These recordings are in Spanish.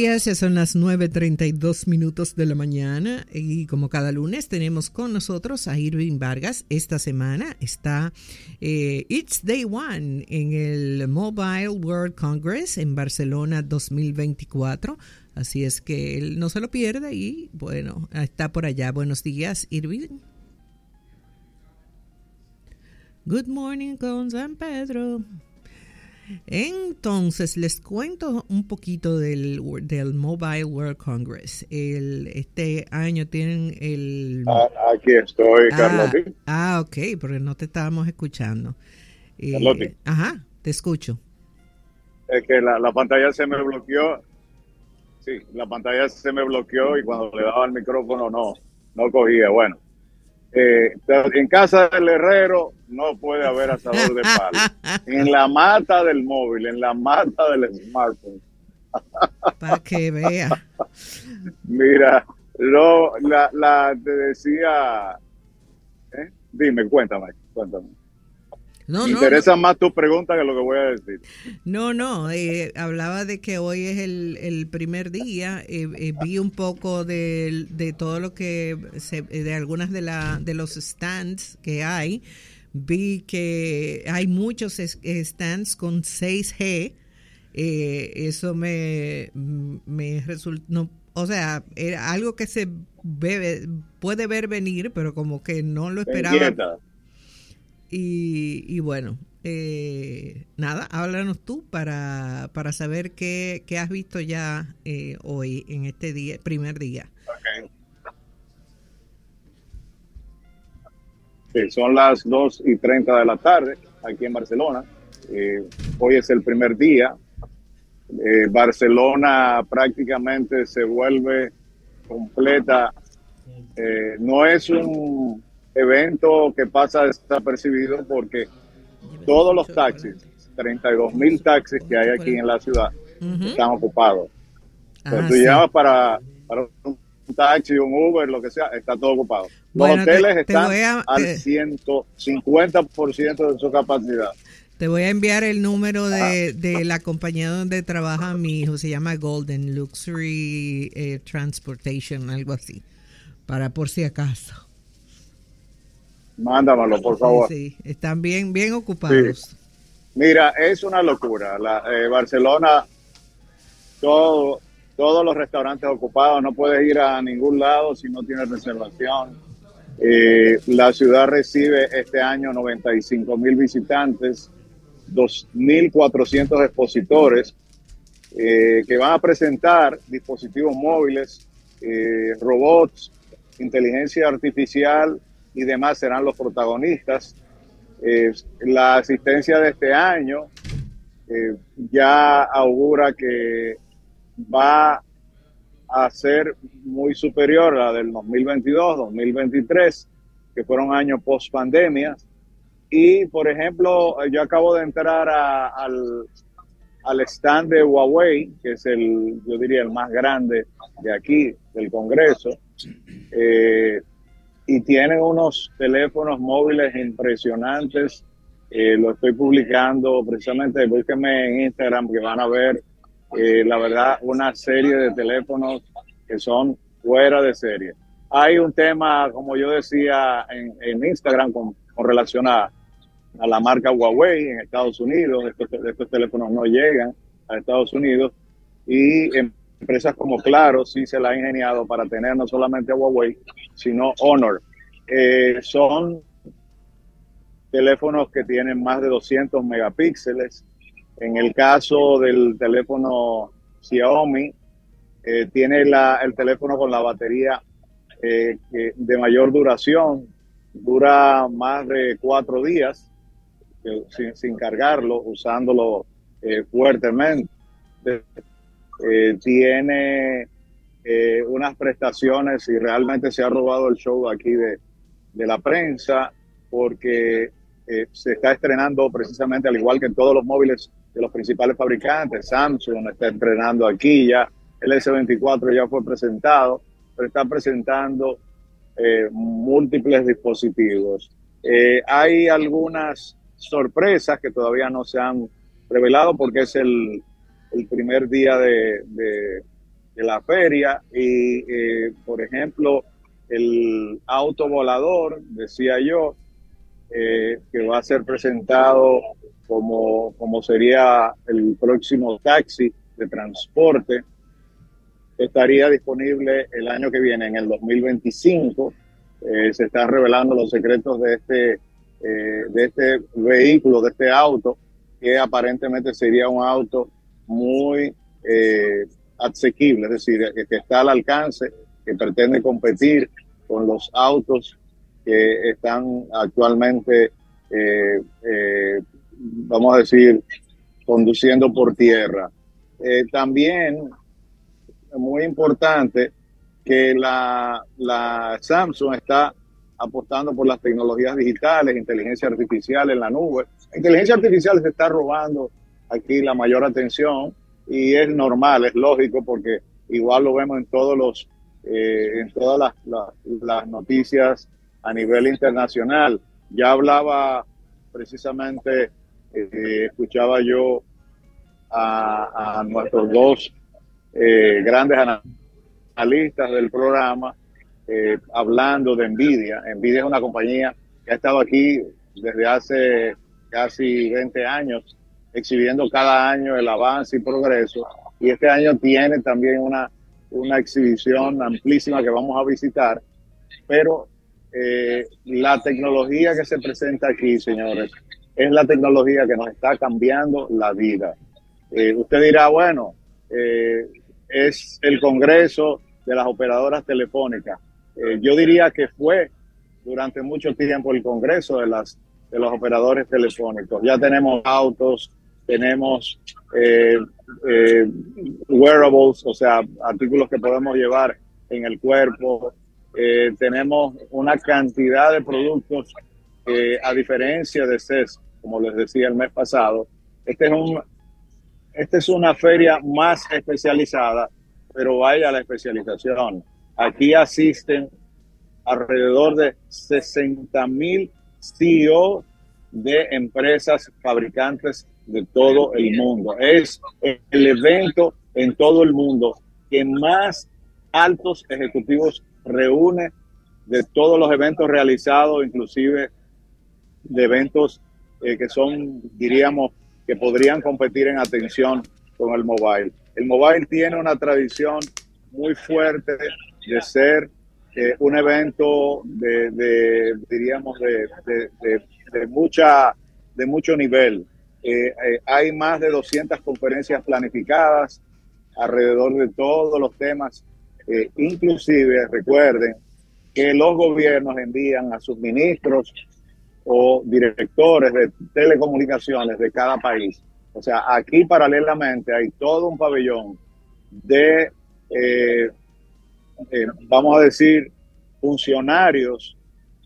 Ya son las 9.32 minutos de la mañana y como cada lunes tenemos con nosotros a Irving Vargas. Esta semana está eh, It's Day One en el Mobile World Congress en Barcelona 2024. Así es que él no se lo pierde y bueno, está por allá. Buenos días, Irving. Good morning con San Pedro. Entonces, les cuento un poquito del, del Mobile World Congress. El, este año tienen el... Ah, aquí estoy, ah, Ah, ok, porque no te estábamos escuchando. Eh, ajá, te escucho. Es que la, la, pantalla se me bloqueó. Sí, la pantalla se me bloqueó y cuando le daba el micrófono no, no cogía. Bueno, eh, en casa del herrero no puede haber asador de palo. En la mata del móvil, en la mata del smartphone. Para que vea. Mira, lo, la, la te decía, ¿eh? dime, cuéntame, cuéntame. Me interesa más tu pregunta que lo que voy a decir. No, no, eh, hablaba de que hoy es el, primer día. Eh, eh, vi un poco de, de, todo lo que, se, de algunas de, la, de los stands que hay. Vi que hay muchos stands con 6G. eso me, me resultó, o sea, era algo que se puede ver venir, pero como que no lo esperaba. Y, bueno, eh, nada, háblanos tú para, para saber qué, has visto ya eh, hoy en este día, primer día. son las 2 y 30 de la tarde aquí en Barcelona. Eh, hoy es el primer día. Barcelona prácticamente se vuelve completa. no es un evento que pasa desapercibido porque todos los taxis, 32 mil taxis que hay aquí en la ciudad, están ocupados. Cuando tú llamas para, un taxi, un Uber, lo que sea, está todo ocupado. Los hoteles están al 150% de su capacidad. Te voy a enviar el número de, de, la compañía donde trabaja mi hijo, se llama Golden Luxury eh, Transportation, algo así, para por si acaso. Mándamelo, por favor. Sí, están bien, bien ocupados. Mira, es una locura. La, eh, Barcelona, todo, todos los restaurantes ocupados, no puedes ir a ningún lado si no tienes reservación. Eh, la ciudad recibe este año 95 mil visitantes, 2.400 expositores eh, que van a presentar dispositivos móviles, robots, inteligencia artificial y demás serán los protagonistas. Eh, la asistencia de este año eh, ya augura que va a ser muy superior a la del 2022, 2023, que fueron años post pandemia. Y, por ejemplo, yo acabo de entrar al, al stand de Huawei, que es el, yo diría, el más grande de aquí, del Congreso. Eh, y tienen unos teléfonos móviles impresionantes. Eh, lo estoy publicando precisamente, búsquenme en Instagram que van a ver, eh, la verdad, una serie de teléfonos que son fuera de serie. Hay un tema, como yo decía en, en Instagram, con, relación a, la marca Huawei en Estados Unidos. Estos, estos teléfonos no llegan a Estados Unidos y empresas como Claro sí se la ha ingeniado para tener no solamente Huawei, sino Honor. Eh, son teléfonos que tienen más de 200 megapíxeles. En el caso del teléfono Xiaomi, eh, tiene la, el teléfono con la batería eh, de mayor duración, dura más de cuatro días sin, sin, cargarlo, usándolo fuertemente. Eh, tiene eh, unas prestaciones y realmente se ha robado el show aquí de, la prensa porque eh, se está estrenando precisamente al igual que en todos los móviles de los principales fabricantes. Samsung está estrenando aquí ya, el S24 ya fue presentado, pero está presentando múltiples dispositivos. hay algunas sorpresas que todavía no se han revelado porque es el, el primer día de, la feria y, eh, por ejemplo, el auto volador, decía yo, eh, que va a ser presentado como, como sería el próximo taxi de transporte, estaría disponible el año que viene, en el 2025. Eh, se están revelando los secretos de este, de este vehículo, de este auto, que aparentemente sería un auto muy eh, asequible, es decir, que está al alcance, que pretende competir con los autos que están actualmente, eh, eh, vamos a decir, conduciendo por tierra. Eh, también, muy importante, que la, Samsung está apostando por las tecnologías digitales, inteligencia artificial en la nube. Inteligencia artificial se está robando aquí la mayor atención y es normal, es lógico, porque igual lo vemos en todos los, eh, en todas las, noticias a nivel internacional. Ya hablaba precisamente, eh, escuchaba yo a, nuestros dos eh, grandes analistas del programa hablando de Nvidia. Nvidia es una compañía que ha estado aquí desde hace casi 20 años exhibiendo cada año el avance y progreso. Y este año tiene también una, una exhibición amplísima que vamos a visitar. Pero eh, la tecnología que se presenta aquí, señores, es la tecnología que nos está cambiando la vida. Eh, usted dirá, bueno, eh, es el Congreso de las operadoras telefónicas. yo diría que fue durante mucho tiempo el Congreso de, las, de los operadores telefónicos. Ya tenemos autos, tenemos eh, eh, wearables, o sea, artículos que podemos llevar en el cuerpo, eh, tenemos una cantidad de productos a diferencia de CES, como les decía el mes pasado, este es un, esta es una feria más especializada, pero vaya la especialización. Aquí asisten alrededor de 60 mil CEO de empresas fabricantes de todo el mundo. Es el evento en todo el mundo que más altos ejecutivos reúne de todos los eventos realizados, inclusive de eventos eh, que son, diríamos, que podrían competir en atención con el mobile. El mobile tiene una tradición muy fuerte de ser eh, un evento de, diríamos, de, de, mucha, de mucho nivel. Eh, eh, hay más de 200 conferencias planificadas alrededor de todos los temas. Eh, inclusive, recuerden que los gobiernos envían a sus ministros o directores de telecomunicaciones de cada país. O sea, aquí paralelamente hay todo un pabellón de, vamos a decir, funcionarios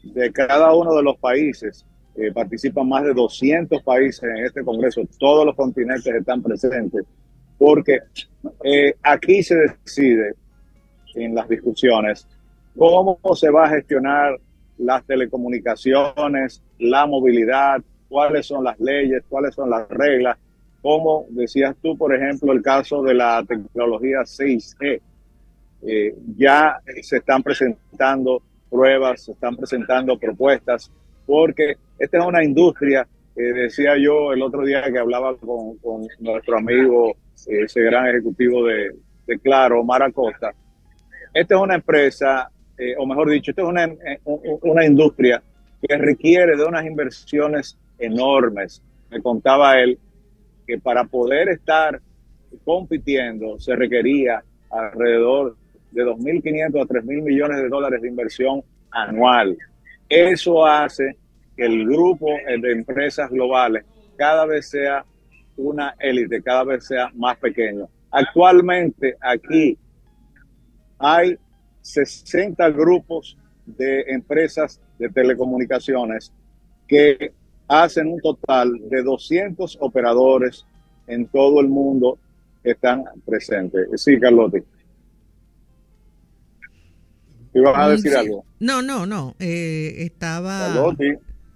de cada uno de los países eh, participan más de 200 países en este Congreso, todos los continentes están presentes, porque eh, aquí se decide en las discusiones cómo se va a gestionar las telecomunicaciones, la movilidad, cuáles son las leyes, cuáles son las reglas, como decías tú, por ejemplo, el caso de la tecnología 6G. Eh, ya se están presentando pruebas, se están presentando propuestas porque esta es una industria, decía yo el otro día que hablaba con, nuestro amigo, ese gran ejecutivo de, Claro, Omar Acosta, esta es una empresa, eh, o mejor dicho, esta es una, eh, una industria que requiere de unas inversiones enormes. Me contaba él que para poder estar compitiendo se requería alrededor de 2.500 a 3.000 millones de dólares de inversión anual. Eso hace que el grupo de empresas globales cada vez sea una élite, cada vez sea más pequeño. Actualmente aquí hay 60 grupos de empresas de telecomunicaciones que hacen un total de 200 operadores en todo el mundo que están presentes. Sí, Carlotti. ¿Ibas a decir algo? No, no, no. Eh, estaba.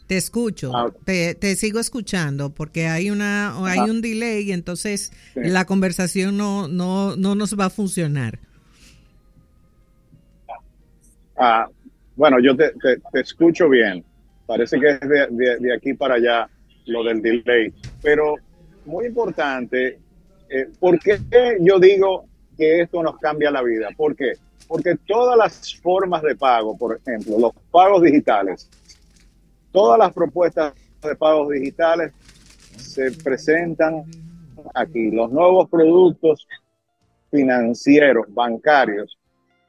Te escucho, ah. te, sigo escuchando porque hay una hay un delay y entonces la conversación no, no, no nos va a funcionar. Ah, bueno, yo te, te, escucho bien. Parece que es de, de, aquí para allá lo del delay. Pero muy importante, eh, ¿por qué yo digo que esto nos cambia la vida? ¿Por qué? Porque todas las formas de pago, por ejemplo, los pagos digitales, Todas las propuestas de pagos digitales se presentan aquí. Los nuevos productos financieros, bancarios.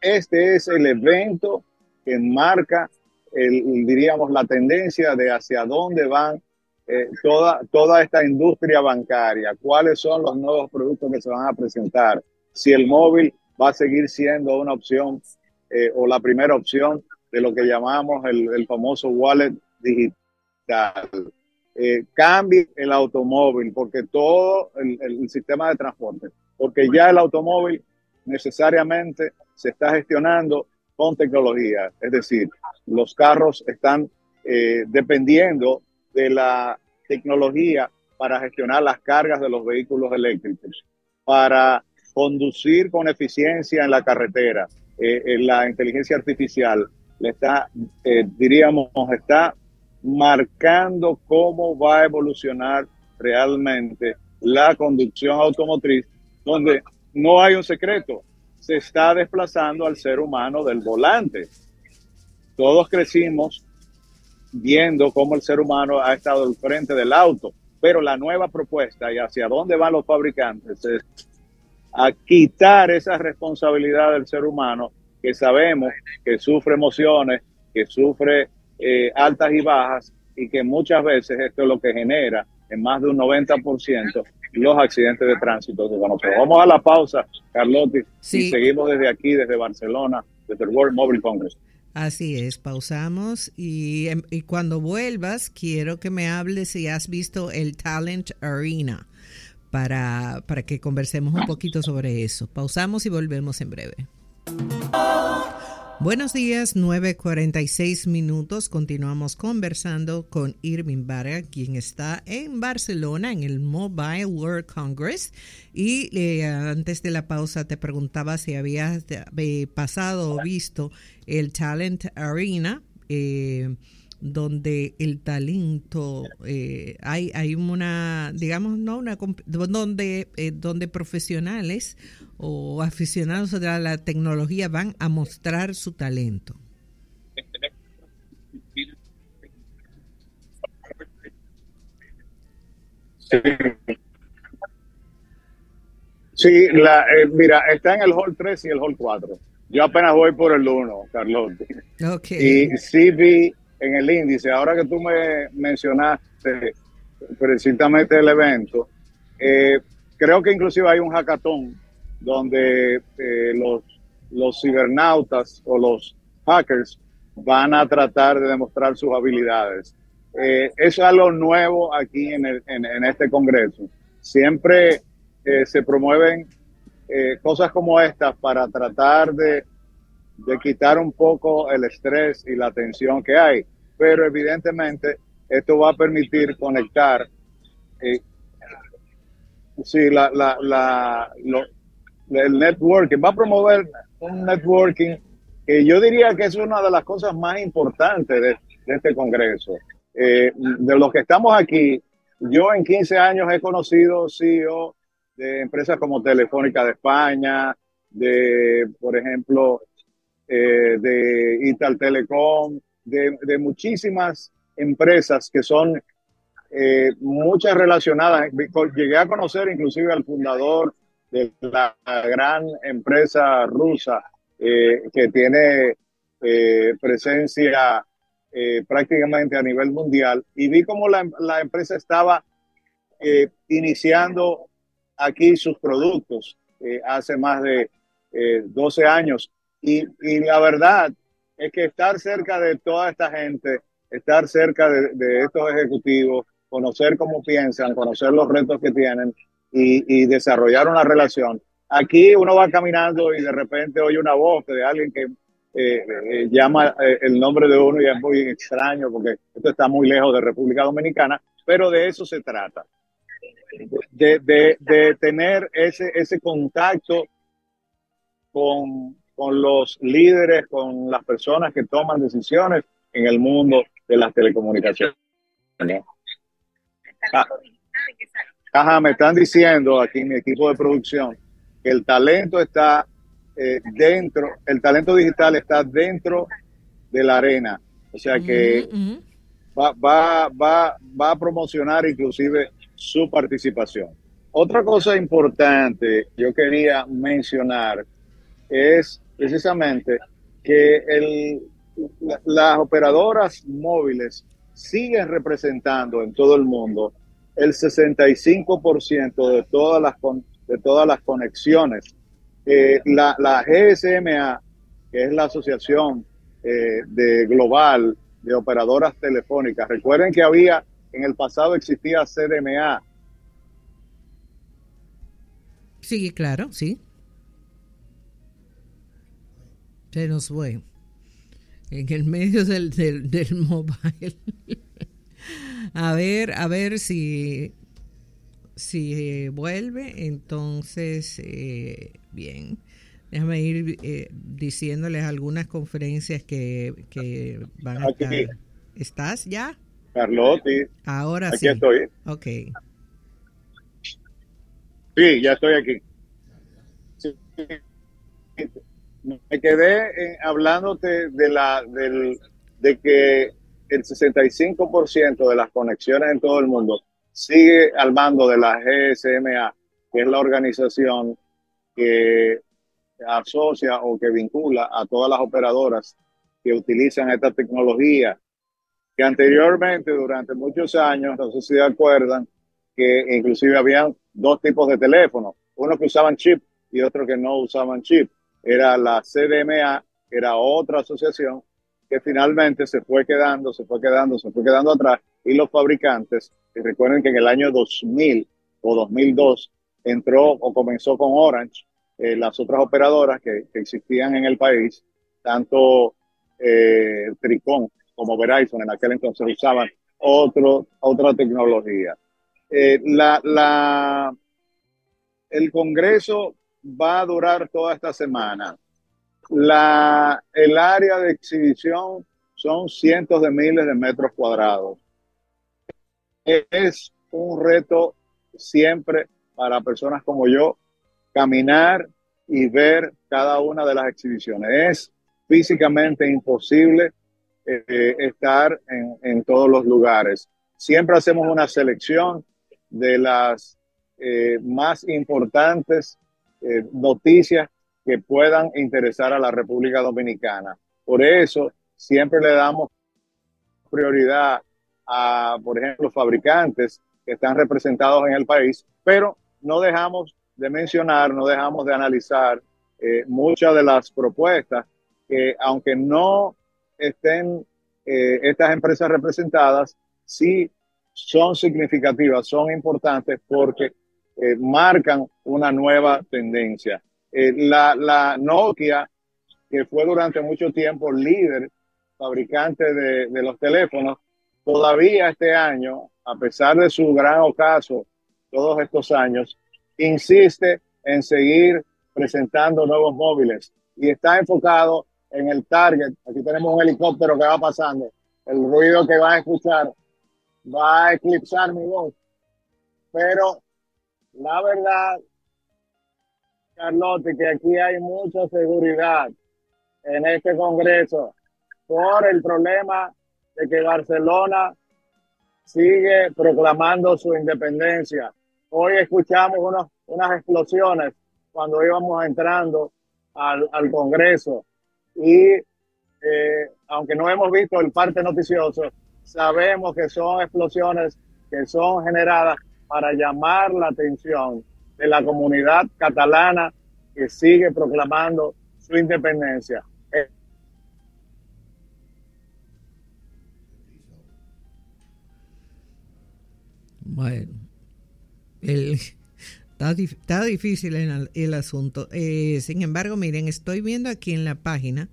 Este es el evento que marca, el, diríamos, la tendencia de hacia dónde van eh, toda, toda esta industria bancaria, cuáles son los nuevos productos que se van a presentar, si el móvil va a seguir siendo una opción eh, o la primera opción de lo que llamamos el, el famoso wallet digital. Eh, cambie el automóvil, porque todo el, sistema de transporte, porque ya el automóvil necesariamente se está gestionando con tecnología, es decir, los carros están eh, dependiendo de la tecnología para gestionar las cargas de los vehículos eléctricos, para conducir con eficiencia en la carretera. Eh, la inteligencia artificial le está, diríamos, está marcando cómo va a evolucionar realmente la conducción automotriz, donde no hay un secreto, se está desplazando al ser humano del volante. Todos crecimos viendo cómo el ser humano ha estado al frente del auto, pero la nueva propuesta y hacia dónde van los fabricantes es a quitar esa responsabilidad del ser humano que sabemos que sufre emociones, que sufre eh, altas y bajas y que muchas veces esto es lo que genera en más de un 90% los accidentes de tránsito que conocemos. Vamos a la pausa, Carlotti, y seguimos desde aquí, desde Barcelona, desde el World Mobile Congress. Así es, pausamos y, em, y, cuando vuelvas quiero que me hables si has visto el Talent Arena para, para que conversemos un poquito sobre eso. Pausamos y volvemos en breve. Buenos días, 9.46 minutos. Continuamos conversando con Irving Barra, quien está en Barcelona en el Mobile World Congress. Y eh, antes de la pausa te preguntaba si habías eh, pasado o visto el Talent Arena. Eh, donde el talento eh, hay hay una digamos no una donde eh, donde profesionales o aficionados a la tecnología van a mostrar su talento. Sí, la, eh, mira está en el hall 3 y el hall 4 yo apenas voy por el 1 Carlos. Okay. y sí vi en el índice, ahora que tú me mencionaste precisamente el evento, eh, creo que inclusive hay un hackathon donde eh, los, cibernautas o los hackers van a tratar de demostrar sus habilidades. Eh, es algo nuevo aquí en, este Congreso. Siempre se promueven cosas como estas para tratar de quitar un poco el estrés y la tensión que hay. Pero evidentemente esto va a permitir conectar, eh, sí, la, la, la, el networking, va a promover un networking que yo diría que es una de las cosas más importantes de, este Congreso. Eh, de los que estamos aquí, yo en 15 años he conocido CEO de empresas como Telefónica de España, de, por ejemplo, eh, de Ital Telecom, de, muchísimas empresas que son eh, muchas relacionadas. Llegué a conocer inclusive al fundador de la gran empresa rusa eh, que tiene presencia prácticamente a nivel mundial y vi cómo la, la empresa estaba iniciando aquí sus productos hace más de 12 años y, la verdad es que estar cerca de toda esta gente, estar cerca de, estos ejecutivos, conocer cómo piensan, conocer los retos que tienen y, desarrollar una relación. Aquí uno va caminando y de repente oye una voz de alguien que llama el nombre de uno y es muy extraño porque esto está muy lejos de República Dominicana, pero de eso se trata. De, de, de tener ese, ese contacto con, con los líderes, con las personas que toman decisiones en el mundo de las telecomunicaciones. Ah, ajá, me están diciendo aquí mi equipo de producción que el talento está eh, dentro, el talento digital está dentro de la arena. O sea que va, va, va, va a promocionar inclusive su participación. Otra cosa importante yo quería mencionar es precisamente que las operadoras móviles siguen representando en todo el mundo el 65% de todas las, de todas las conexiones. Eh, la, la, GSMA, que es la Asociación eh, de Global de Operadoras Telefónicas, recuerden que había, en el pasado existía CDMA. Sí, claro, sí. Se nos fue. En el medio del, del, del mobile. a ver, a ver si, si eh, vuelve. Entonces, eh, bien. Déjame ir eh, diciéndoles algunas conferencias que, que van a estar. ¿Estás ya? Carlotti. Ahora aquí sí. estoy. Ok. Sí, ya estoy aquí. Sí me quedé eh, hablándote de, la, de que el 65% de las conexiones en todo el mundo sigue al mando de la GSMA, que es la organización que asocia o que vincula a todas las operadoras que utilizan esta tecnología, que anteriormente, durante muchos años, no sé si se acuerdan, que inclusive habían dos tipos de teléfonos, uno que usaban chip y otro que no usaban chip era la CDMA, era otra asociación que finalmente se fue quedando, se fue quedando, se fue quedando atrás y los fabricantes, y recuerden que en el año 2000 o 2002 entró o comenzó con Orange, eh, las otras operadoras que, existían en el país, tanto eh, Tricón como Verizon en aquel entonces usaban otro, otra tecnología. Eh, la, el Congreso va a durar toda esta semana. La, el área de exhibición son cientos de miles de metros cuadrados. Es un reto siempre para personas como yo caminar y ver cada una de las exhibiciones. Es físicamente imposible eh, estar en, en, todos los lugares. Siempre hacemos una selección de las eh, más importantes eh, noticias que puedan interesar a la República Dominicana. Por eso siempre le damos prioridad a, por ejemplo, fabricantes que están representados en el país, pero no dejamos de mencionar, no dejamos de analizar eh, muchas de las propuestas que, aunque no estén eh, estas empresas representadas, sí son significativas, son importantes porque eh, marcan una nueva tendencia. Eh, la, la, Nokia, que fue durante mucho tiempo líder fabricante de, de, los teléfonos, todavía este año, a pesar de su gran ocaso todos estos años, insiste en seguir presentando nuevos móviles y está enfocado en el target. Aquí tenemos un helicóptero que va pasando. El ruido que va a escuchar va a eclipsar mi voz, pero la verdad, Carlote, que aquí hay mucha seguridad en este Congreso por el problema de que Barcelona sigue proclamando su independencia. Hoy escuchamos unos, unas explosiones cuando íbamos entrando al, al Congreso y eh, aunque no hemos visto el parte noticioso, sabemos que son explosiones que son generadas para llamar la atención de la comunidad catalana que sigue proclamando su independencia. Bueno, está, difícil el, asunto. Eh, sin embargo, miren, estoy viendo aquí en la página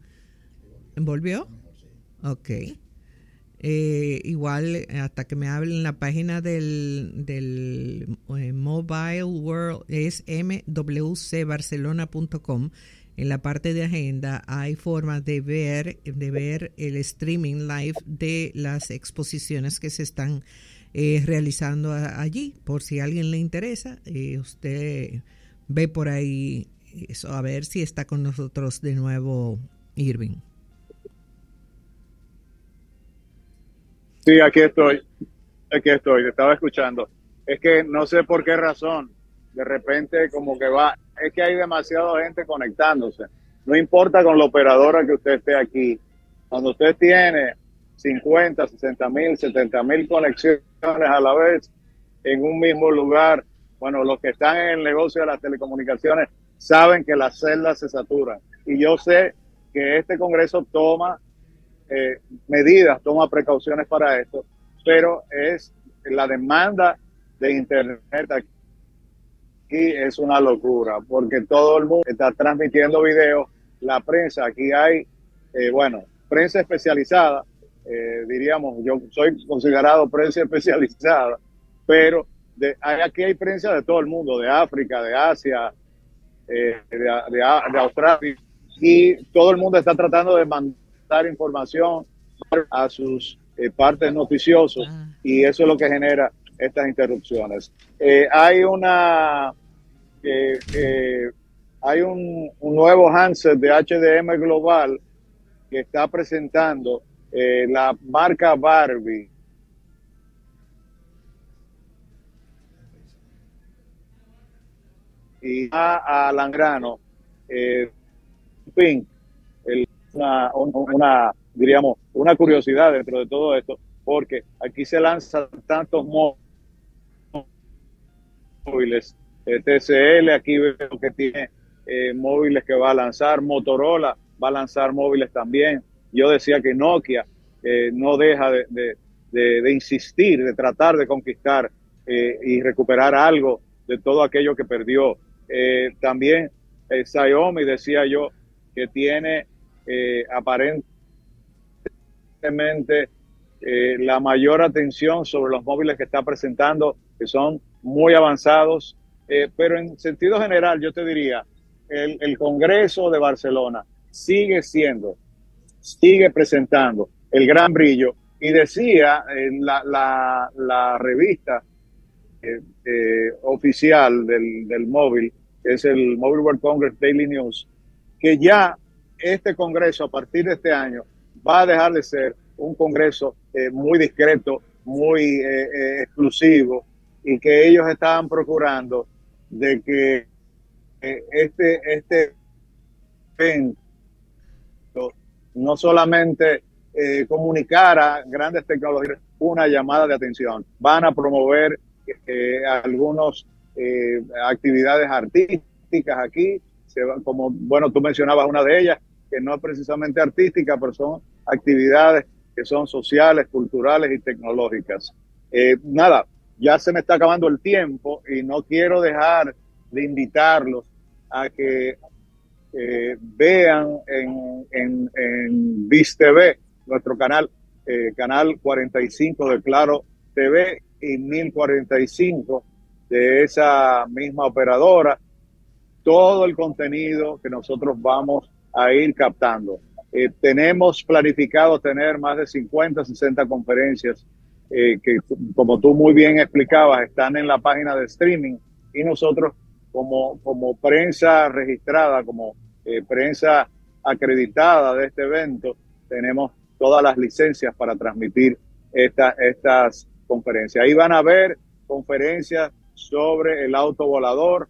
¿Volvió? Ok. Eh, igual, hasta que me hablen la página del, del eh, Mobile World es mwcbarcelona.com. En la parte de agenda hay formas de ver, de ver el streaming live de las exposiciones que se están eh, realizando allí. Por si a alguien le interesa, usted ve por ahí eso, a ver si está con nosotros de nuevo Irving. Sí, aquí estoy. Aquí estoy, te estaba escuchando. Es que no sé por qué razón, de repente como que va, es que hay demasiada gente conectándose. No importa con la operadora que usted esté aquí. Cuando usted tiene 50, 60 mil, 70 mil conexiones a la vez en un mismo lugar, bueno, los que están en el negocio de las telecomunicaciones saben que las celdas se saturan. Y yo sé que este Congreso toma eh, medidas, toma precauciones para esto, pero es la demanda de Internet aquí es una locura, porque todo el mundo está transmitiendo videos, la prensa, aquí hay, eh, bueno, prensa especializada, eh, diríamos, yo soy considerado prensa especializada, pero aquí hay prensa de todo el mundo, de África, de Asia, de, de Australia, y todo el mundo está tratando de mandar dar información a sus eh, partes noticiosos ah. y eso es lo que genera estas interrupciones. Eh, hay una eh, hay un, nuevo handset de HDM Global que está presentando la marca Barbie. Y a, a Langrano, Pink, una, una, diríamos, una curiosidad dentro de todo esto, porque aquí se lanzan tantos móviles, eh, TCL, aquí veo que tiene eh, móviles que va a lanzar, Motorola va a lanzar móviles también. Yo decía que Nokia eh, no deja de, insistir, de tratar de conquistar y recuperar algo de todo aquello que perdió. también Xiaomi, decía yo, que tiene eh, aparentemente eh, la mayor atención sobre los móviles que está presentando, que son muy avanzados, eh, pero en sentido general yo te diría, el, el, Congreso de Barcelona sigue siendo, sigue presentando el gran brillo. Y decía en la, la, revista oficial del, del móvil, que es el Mobile World Congress Daily News, que ya este Congreso a partir de este año va a dejar de ser un Congreso eh, muy discreto, muy eh, eh, exclusivo y que ellos estaban procurando de que este, este evento no solamente comunicara grandes tecnologías, una llamada de atención. Van a promover algunas actividades artísticas aquí, como bueno, tú mencionabas una de ellas, que no es precisamente artística, pero son actividades que son sociales, culturales y tecnológicas. Eh, nada, ya se me está acabando el tiempo y no quiero dejar de invitarlos a que eh, vean en, en, en nuestro canal, eh, canal 45 de Claro TV y 1045 de esa misma operadora, todo el contenido que nosotros vamos a ir captando. Eh, tenemos planificado tener más de 50, 60 conferencias eh, que, como tú muy bien explicabas, están en la página de streaming y nosotros como, como prensa registrada, como eh, prensa acreditada de este evento, tenemos todas las licencias para transmitir esta, estas conferencias. Ahí van a ver conferencias sobre el auto volador,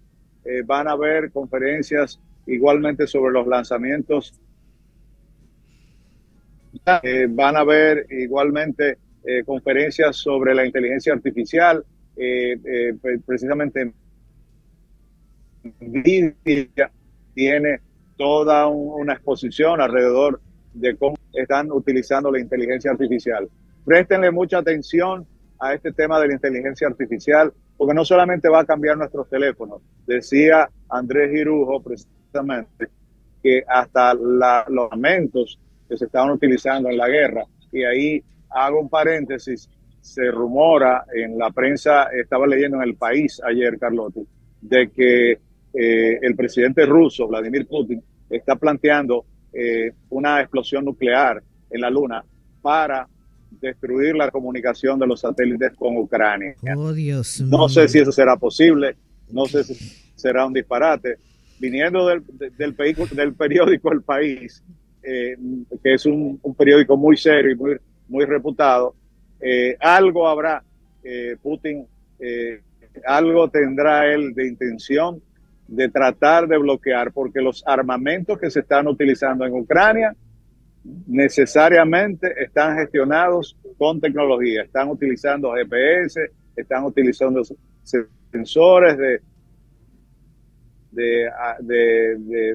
van a ver conferencias igualmente sobre los lanzamientos. Eh, van a haber igualmente eh, conferencias sobre la inteligencia artificial, eh, precisamente NVIDIA tiene toda una exposición alrededor de cómo están utilizando la inteligencia artificial. Préstenle mucha atención a este tema de la inteligencia artificial, porque no solamente va a cambiar nuestros teléfonos, decía Andrés Girujo, que hasta los lamentos que se estaban utilizando en la guerra. Y ahí hago un paréntesis, se rumora en la prensa, estaba leyendo en el país ayer, Carlotti, de que eh, el presidente ruso, Vladimir Putin, está planteando eh, una explosión nuclear en la Luna para destruir la comunicación de los satélites con Ucrania. Oh, Dios no sé si eso será posible, no sé si será un disparate. Viniendo del, del, del periódico El País, eh, que es un, periódico muy serio y muy, muy reputado, eh, algo habrá eh, Putin, algo tendrá él de intención de tratar de bloquear, porque los armamentos que se están utilizando en Ucrania necesariamente están gestionados con tecnología, están utilizando GPS, están utilizando sensores de, de,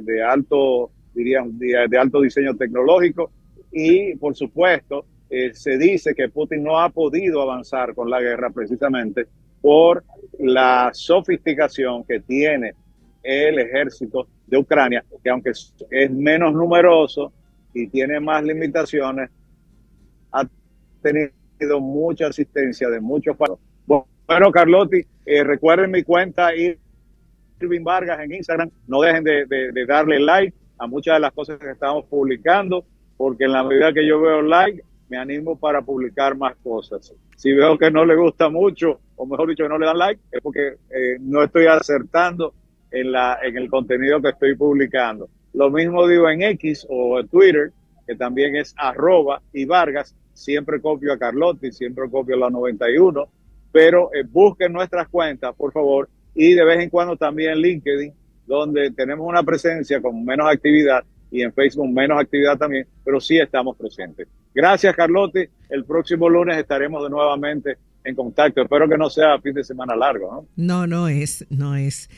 de, alto, diríamos, de, alto diseño tecnológico y, por supuesto, eh, se dice que Putin no ha podido avanzar con la guerra precisamente por la sofisticación que tiene el ejército de Ucrania, que aunque es menos numeroso y tiene más limitaciones, ha tenido mucha asistencia de muchos países. Bueno, Carlotti, eh, recuerden mi cuenta Irving Vargas en Instagram. No dejen de, darle like a muchas de las cosas que estamos publicando, porque en la medida que yo veo like, me animo para publicar más cosas. Si veo que no le gusta mucho, o mejor dicho, que no le dan like, es porque eh, no estoy acertando en, el contenido que estoy publicando. Lo mismo digo en X o en Twitter, que también es arroba y Vargas. Siempre copio a Carlotti, siempre copio a la 91, pero eh, busquen nuestras cuentas, por favor, y de vez en cuando también LinkedIn, donde tenemos una presencia con menos actividad y en Facebook menos actividad también, pero sí estamos presentes. Gracias, Carlotti. El próximo lunes estaremos de nuevamente en contacto. Espero que no sea fin de semana largo, ¿no? No, no es, no es.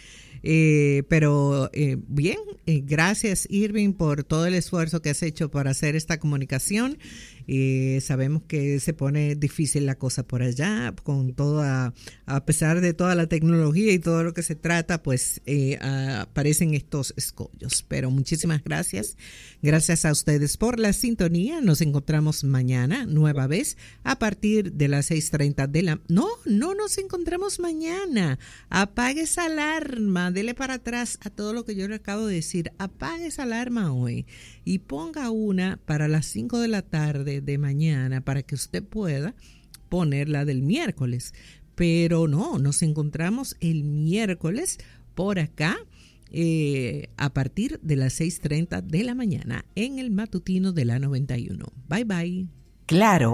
Eh, pero eh, bien, eh, gracias Irving por todo el esfuerzo que has hecho para hacer esta comunicación eh, sabemos que se pone difícil la cosa por allá, con toda, a pesar de toda la tecnología y todo lo que se trata, pues eh, aparecen estos escollos. Pero muchísimas gracias. Gracias a ustedes por la sintonía. Nos encontramos mañana, nueva vez, a partir de las 6.30 de la... No, no nos encontramos mañana. Apague esa alarma, dele para atrás a todo lo que yo le acabo de decir. Apague esa alarma hoy y ponga una para las 5 de la tarde de mañana para que usted pueda poner la del miércoles. Pero no, nos encontramos el miércoles por acá. Eh, a partir de las 6.30 de la mañana en el matutino de la 91. Bye bye. Claro